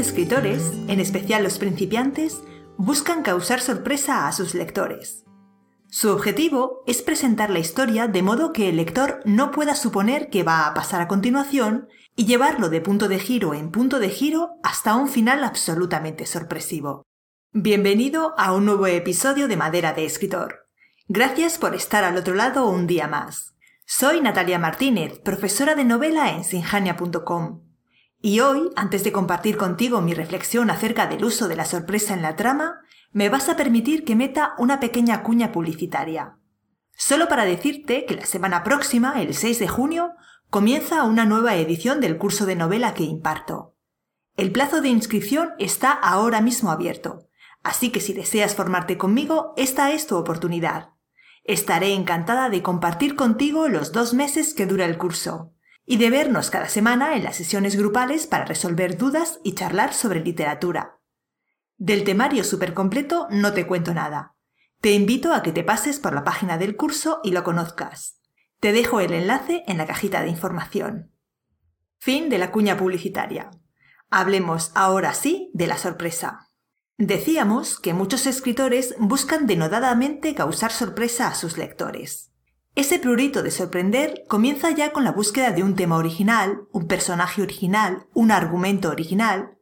escritores, en especial los principiantes, buscan causar sorpresa a sus lectores. Su objetivo es presentar la historia de modo que el lector no pueda suponer qué va a pasar a continuación y llevarlo de punto de giro en punto de giro hasta un final absolutamente sorpresivo. Bienvenido a un nuevo episodio de Madera de Escritor. Gracias por estar al otro lado un día más. Soy Natalia Martínez, profesora de novela en sinjania.com. Y hoy, antes de compartir contigo mi reflexión acerca del uso de la sorpresa en la trama, me vas a permitir que meta una pequeña cuña publicitaria. Solo para decirte que la semana próxima, el 6 de junio, comienza una nueva edición del curso de novela que imparto. El plazo de inscripción está ahora mismo abierto, así que si deseas formarte conmigo, esta es tu oportunidad. Estaré encantada de compartir contigo los dos meses que dura el curso y de vernos cada semana en las sesiones grupales para resolver dudas y charlar sobre literatura. Del temario súper completo no te cuento nada. Te invito a que te pases por la página del curso y lo conozcas. Te dejo el enlace en la cajita de información. Fin de la cuña publicitaria. Hablemos ahora sí de la sorpresa. Decíamos que muchos escritores buscan denodadamente causar sorpresa a sus lectores. Ese prurito de sorprender comienza ya con la búsqueda de un tema original, un personaje original, un argumento original,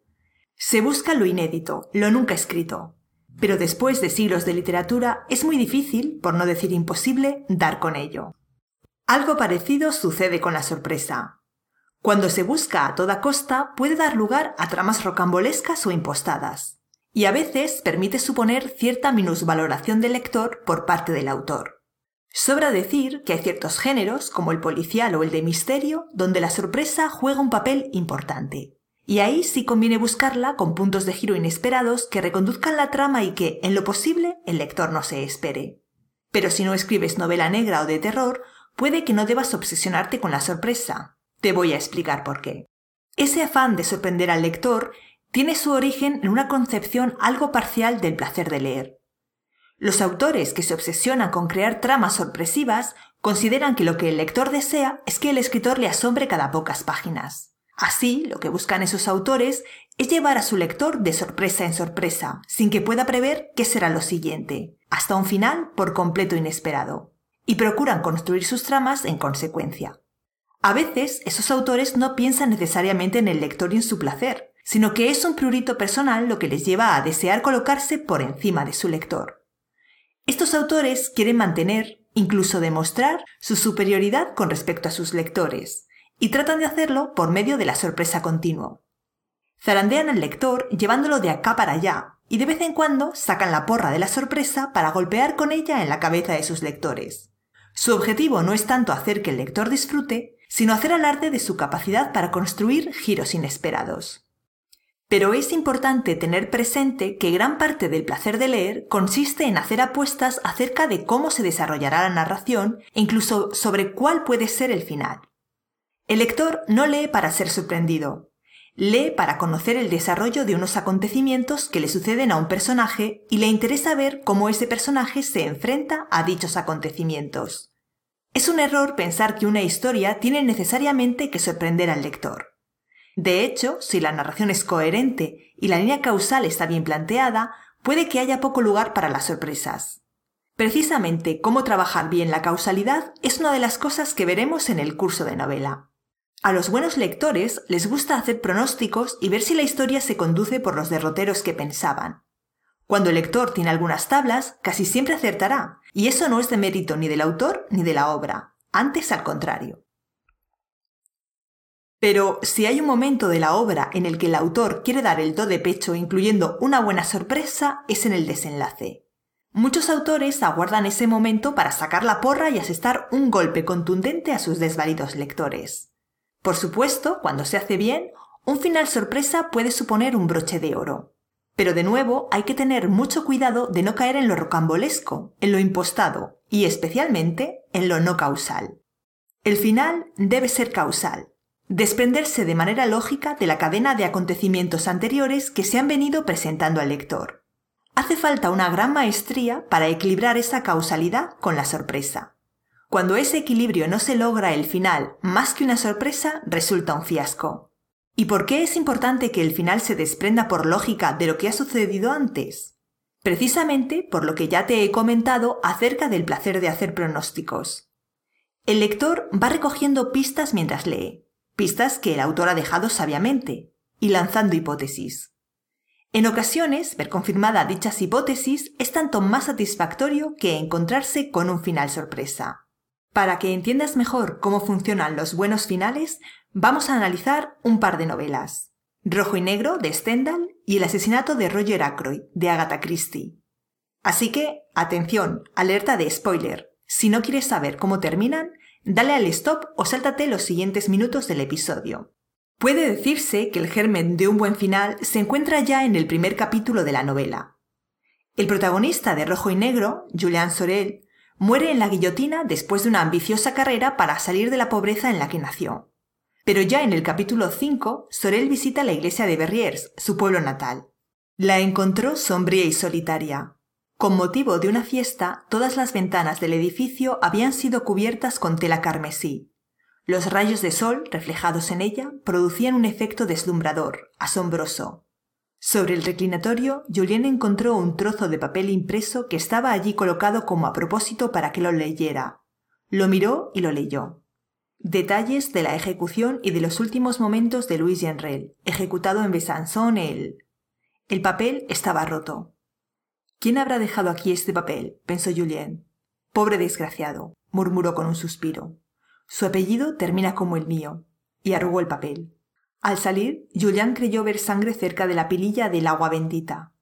se busca lo inédito, lo nunca escrito. Pero después de siglos de literatura es muy difícil, por no decir imposible, dar con ello. Algo parecido sucede con la sorpresa. Cuando se busca a toda costa puede dar lugar a tramas rocambolescas o impostadas, y a veces permite suponer cierta minusvaloración del lector por parte del autor. Sobra decir que hay ciertos géneros, como el policial o el de misterio, donde la sorpresa juega un papel importante. Y ahí sí conviene buscarla con puntos de giro inesperados que reconduzcan la trama y que, en lo posible, el lector no se espere. Pero si no escribes novela negra o de terror, puede que no debas obsesionarte con la sorpresa. Te voy a explicar por qué. Ese afán de sorprender al lector tiene su origen en una concepción algo parcial del placer de leer. Los autores que se obsesionan con crear tramas sorpresivas consideran que lo que el lector desea es que el escritor le asombre cada pocas páginas. Así, lo que buscan esos autores es llevar a su lector de sorpresa en sorpresa, sin que pueda prever qué será lo siguiente, hasta un final por completo inesperado, y procuran construir sus tramas en consecuencia. A veces, esos autores no piensan necesariamente en el lector y en su placer, sino que es un prurito personal lo que les lleva a desear colocarse por encima de su lector. Estos autores quieren mantener, incluso demostrar, su superioridad con respecto a sus lectores, y tratan de hacerlo por medio de la sorpresa continua. Zarandean al lector llevándolo de acá para allá y de vez en cuando sacan la porra de la sorpresa para golpear con ella en la cabeza de sus lectores. Su objetivo no es tanto hacer que el lector disfrute, sino hacer alarde de su capacidad para construir giros inesperados. Pero es importante tener presente que gran parte del placer de leer consiste en hacer apuestas acerca de cómo se desarrollará la narración e incluso sobre cuál puede ser el final. El lector no lee para ser sorprendido, lee para conocer el desarrollo de unos acontecimientos que le suceden a un personaje y le interesa ver cómo ese personaje se enfrenta a dichos acontecimientos. Es un error pensar que una historia tiene necesariamente que sorprender al lector. De hecho, si la narración es coherente y la línea causal está bien planteada, puede que haya poco lugar para las sorpresas. Precisamente cómo trabajar bien la causalidad es una de las cosas que veremos en el curso de novela. A los buenos lectores les gusta hacer pronósticos y ver si la historia se conduce por los derroteros que pensaban. Cuando el lector tiene algunas tablas, casi siempre acertará, y eso no es de mérito ni del autor ni de la obra, antes al contrario. Pero si hay un momento de la obra en el que el autor quiere dar el do de pecho incluyendo una buena sorpresa, es en el desenlace. Muchos autores aguardan ese momento para sacar la porra y asestar un golpe contundente a sus desvalidos lectores. Por supuesto, cuando se hace bien, un final sorpresa puede suponer un broche de oro. Pero de nuevo hay que tener mucho cuidado de no caer en lo rocambolesco, en lo impostado y especialmente en lo no causal. El final debe ser causal, desprenderse de manera lógica de la cadena de acontecimientos anteriores que se han venido presentando al lector. Hace falta una gran maestría para equilibrar esa causalidad con la sorpresa. Cuando ese equilibrio no se logra el final más que una sorpresa, resulta un fiasco. ¿Y por qué es importante que el final se desprenda por lógica de lo que ha sucedido antes? Precisamente por lo que ya te he comentado acerca del placer de hacer pronósticos. El lector va recogiendo pistas mientras lee, pistas que el autor ha dejado sabiamente, y lanzando hipótesis. En ocasiones, ver confirmada dichas hipótesis es tanto más satisfactorio que encontrarse con un final sorpresa. Para que entiendas mejor cómo funcionan los buenos finales, vamos a analizar un par de novelas. Rojo y Negro de Stendhal y El asesinato de Roger Ackroyd de Agatha Christie. Así que, atención, alerta de spoiler. Si no quieres saber cómo terminan, dale al stop o sáltate los siguientes minutos del episodio. Puede decirse que el germen de un buen final se encuentra ya en el primer capítulo de la novela. El protagonista de Rojo y Negro, Julian Sorel, muere en la guillotina después de una ambiciosa carrera para salir de la pobreza en la que nació. Pero ya en el capítulo 5, Sorel visita la iglesia de Verriers, su pueblo natal. La encontró sombría y solitaria. Con motivo de una fiesta, todas las ventanas del edificio habían sido cubiertas con tela carmesí, los rayos de sol reflejados en ella producían un efecto deslumbrador, asombroso. Sobre el reclinatorio, Julien encontró un trozo de papel impreso que estaba allí colocado como a propósito para que lo leyera. Lo miró y lo leyó. Detalles de la ejecución y de los últimos momentos de Louis Genrel, ejecutado en Besançon el... El papel estaba roto. ¿Quién habrá dejado aquí este papel? pensó Julien. Pobre desgraciado, murmuró con un suspiro. Su apellido termina como el mío. Y arrugó el papel. Al salir, Julián creyó ver sangre cerca de la pililla del agua bendita.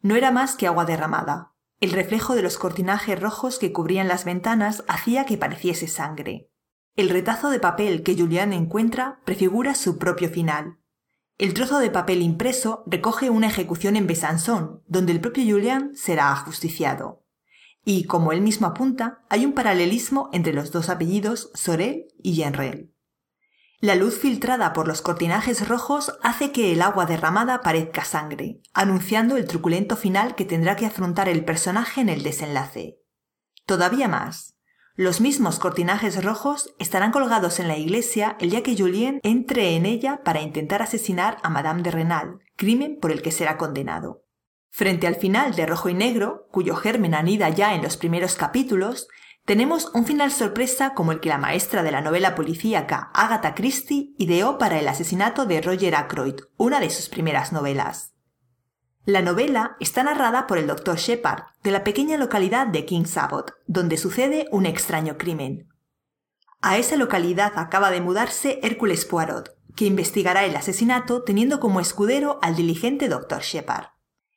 No era más que agua derramada. El reflejo de los cortinajes rojos que cubrían las ventanas hacía que pareciese sangre. El retazo de papel que Julián encuentra prefigura su propio final. El trozo de papel impreso recoge una ejecución en Besançon, donde el propio Julián será ajusticiado. Y, como él mismo apunta, hay un paralelismo entre los dos apellidos Sorel y Genrel. La luz filtrada por los cortinajes rojos hace que el agua derramada parezca sangre, anunciando el truculento final que tendrá que afrontar el personaje en el desenlace. Todavía más, los mismos cortinajes rojos estarán colgados en la iglesia el día que Julien entre en ella para intentar asesinar a Madame de Renal, crimen por el que será condenado. Frente al final de Rojo y Negro, cuyo germen anida ya en los primeros capítulos, tenemos un final sorpresa como el que la maestra de la novela policíaca Agatha Christie ideó para el asesinato de Roger Ackroyd, una de sus primeras novelas. La novela está narrada por el Dr. Shepard, de la pequeña localidad de King's Abbot, donde sucede un extraño crimen. A esa localidad acaba de mudarse Hércules Poirot, que investigará el asesinato teniendo como escudero al diligente Dr. Shepard.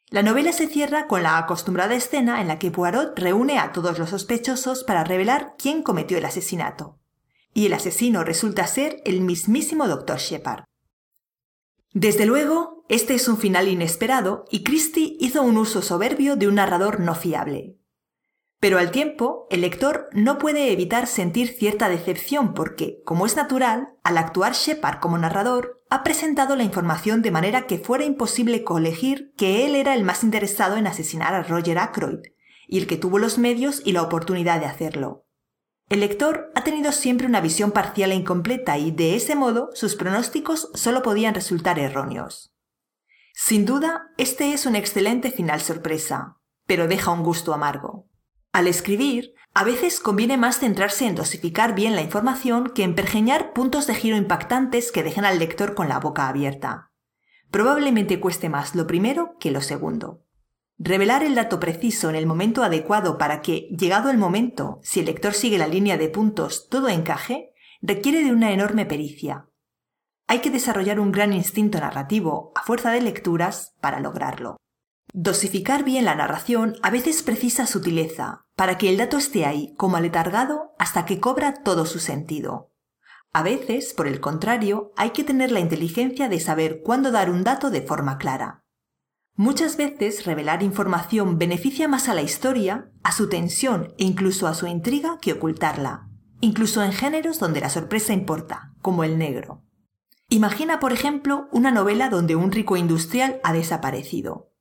La novela se cierra con la acostumbrada escena en la que Poirot reúne a todos los sospechosos para revelar quién cometió el asesinato. Y el asesino resulta ser el mismísimo Dr. Shepard. Desde luego, este es un final inesperado y Christie hizo un uso soberbio de un narrador no fiable. Pero al tiempo, el lector no puede evitar sentir cierta decepción porque, como es natural, al actuar Shepard como narrador, ha presentado la información de manera que fuera imposible colegir que él era el más interesado en asesinar a Roger Ackroyd, y el que tuvo los medios y la oportunidad de hacerlo. El lector ha tenido siempre una visión parcial e incompleta y, de ese modo, sus pronósticos solo podían resultar erróneos. Sin duda, este es un excelente final sorpresa, pero deja un gusto amargo. Al escribir, a veces conviene más centrarse en dosificar bien la información que en pergeñar puntos de giro impactantes que dejen al lector con la boca abierta. Probablemente cueste más lo primero que lo segundo. Revelar el dato preciso en el momento adecuado para que, llegado el momento, si el lector sigue la línea de puntos, todo encaje, requiere de una enorme pericia. Hay que desarrollar un gran instinto narrativo a fuerza de lecturas para lograrlo. Dosificar bien la narración a veces precisa sutileza, para que el dato esté ahí como aletargado hasta que cobra todo su sentido. A veces, por el contrario, hay que tener la inteligencia de saber cuándo dar un dato de forma clara. Muchas veces revelar información beneficia más a la historia, a su tensión e incluso a su intriga que ocultarla, incluso en géneros donde la sorpresa importa, como el negro. Imagina, por ejemplo, una novela donde un rico industrial ha desaparecido.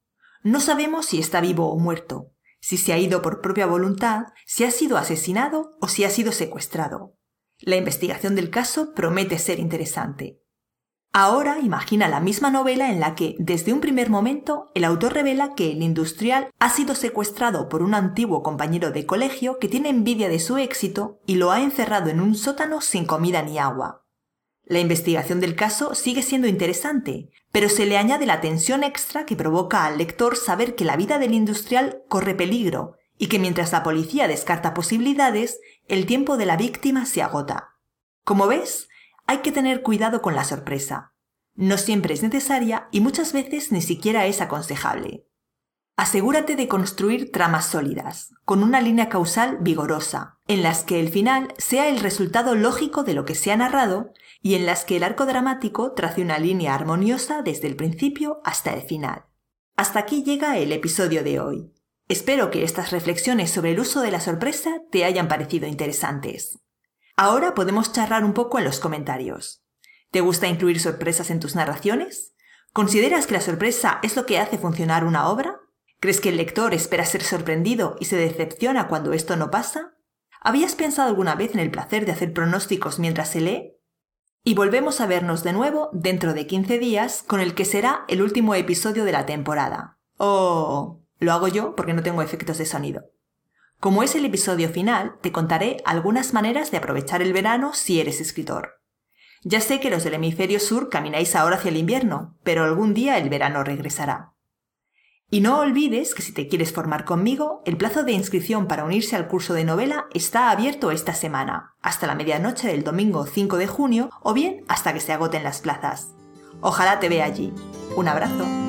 No sabemos si está vivo o muerto, si se ha ido por propia voluntad, si ha sido asesinado o si ha sido secuestrado. La investigación del caso promete ser interesante. Ahora imagina la misma novela en la que, desde un primer momento, el autor revela que el industrial ha sido secuestrado por un antiguo compañero de colegio que tiene envidia de su éxito y lo ha encerrado en un sótano sin comida ni agua. La investigación del caso sigue siendo interesante, pero se le añade la tensión extra que provoca al lector saber que la vida del industrial corre peligro y que mientras la policía descarta posibilidades, el tiempo de la víctima se agota. Como ves, hay que tener cuidado con la sorpresa. No siempre es necesaria y muchas veces ni siquiera es aconsejable. Asegúrate de construir tramas sólidas, con una línea causal vigorosa, en las que el final sea el resultado lógico de lo que se ha narrado y en las que el arco dramático trace una línea armoniosa desde el principio hasta el final. Hasta aquí llega el episodio de hoy. Espero que estas reflexiones sobre el uso de la sorpresa te hayan parecido interesantes. Ahora podemos charlar un poco en los comentarios. ¿Te gusta incluir sorpresas en tus narraciones? ¿Consideras que la sorpresa es lo que hace funcionar una obra? ¿Crees que el lector espera ser sorprendido y se decepciona cuando esto no pasa? ¿Habías pensado alguna vez en el placer de hacer pronósticos mientras se lee? Y volvemos a vernos de nuevo dentro de 15 días con el que será el último episodio de la temporada. Oh, lo hago yo porque no tengo efectos de sonido. Como es el episodio final, te contaré algunas maneras de aprovechar el verano si eres escritor. Ya sé que los del hemisferio sur camináis ahora hacia el invierno, pero algún día el verano regresará. Y no olvides que si te quieres formar conmigo, el plazo de inscripción para unirse al curso de novela está abierto esta semana, hasta la medianoche del domingo 5 de junio o bien hasta que se agoten las plazas. Ojalá te vea allí. Un abrazo.